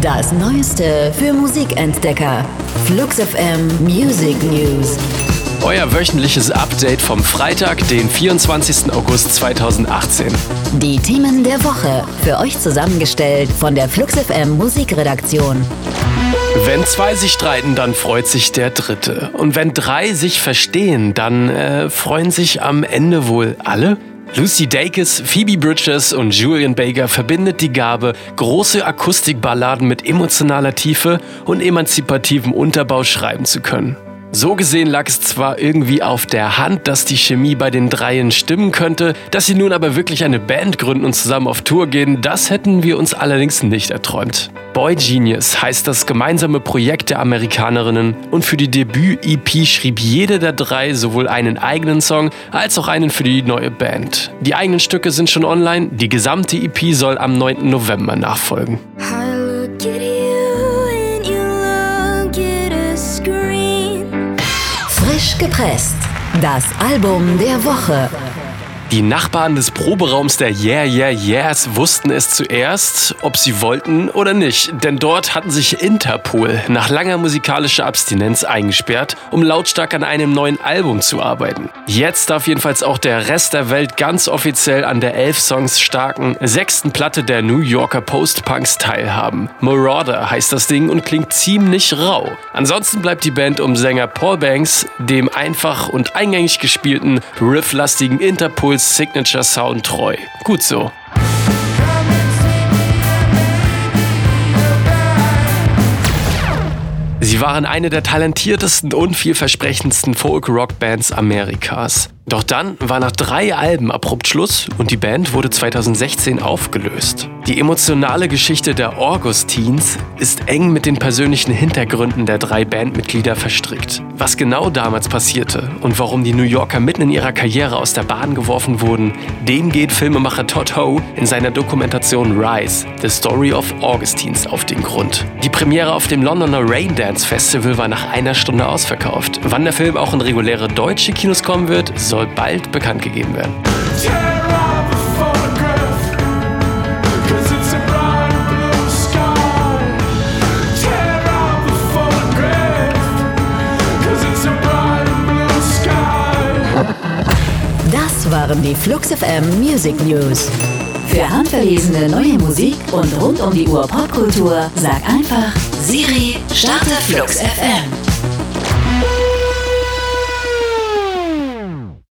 Das Neueste für Musikentdecker. Flux FM Music News. Euer wöchentliches Update vom Freitag, den 24. August 2018. Die Themen der Woche. Für euch zusammengestellt von der Flux FM Musikredaktion. Wenn zwei sich streiten, dann freut sich der Dritte. Und wenn drei sich verstehen, dann äh, freuen sich am Ende wohl alle? Lucy Dacus, Phoebe Bridges und Julian Baker verbindet die Gabe, große Akustikballaden mit emotionaler Tiefe und emanzipativem Unterbau schreiben zu können. So gesehen lag es zwar irgendwie auf der Hand, dass die Chemie bei den Dreien stimmen könnte, dass sie nun aber wirklich eine Band gründen und zusammen auf Tour gehen, das hätten wir uns allerdings nicht erträumt. Boy Genius heißt das gemeinsame Projekt der Amerikanerinnen und für die Debüt-EP schrieb jede der drei sowohl einen eigenen Song als auch einen für die neue Band. Die eigenen Stücke sind schon online, die gesamte EP soll am 9. November nachfolgen. Frisch gepresst. Das Album der Woche. Die Nachbarn des Proberaums der Yeah Yeah Yeahs wussten es zuerst, ob sie wollten oder nicht, denn dort hatten sich Interpol nach langer musikalischer Abstinenz eingesperrt, um lautstark an einem neuen Album zu arbeiten. Jetzt darf jedenfalls auch der Rest der Welt ganz offiziell an der elf Songs starken sechsten Platte der New Yorker Post-Punks teilhaben. Marauder heißt das Ding und klingt ziemlich rau. Ansonsten bleibt die Band um Sänger Paul Banks, dem einfach und eingängig gespielten, rifflastigen Interpols Signature Sound treu. Gut so. Sie waren eine der talentiertesten und vielversprechendsten Folk-Rock-Bands Amerikas. Doch dann war nach drei Alben abrupt Schluss und die Band wurde 2016 aufgelöst. Die emotionale Geschichte der Augustins ist eng mit den persönlichen Hintergründen der drei Bandmitglieder verstrickt. Was genau damals passierte und warum die New Yorker mitten in ihrer Karriere aus der Bahn geworfen wurden, dem geht Filmemacher Todd Ho in seiner Dokumentation Rise, The Story of Augustins auf den Grund. Die Premiere auf dem Londoner Rain Dance Festival war nach einer Stunde ausverkauft. Wann der Film auch in reguläre deutsche Kinos kommen wird, soll bald bekannt gegeben werden. Das waren die Flux FM Music News. Für handverlesene neue Musik und rund um die Uhr Popkultur sag einfach Siri, starte Flux FM.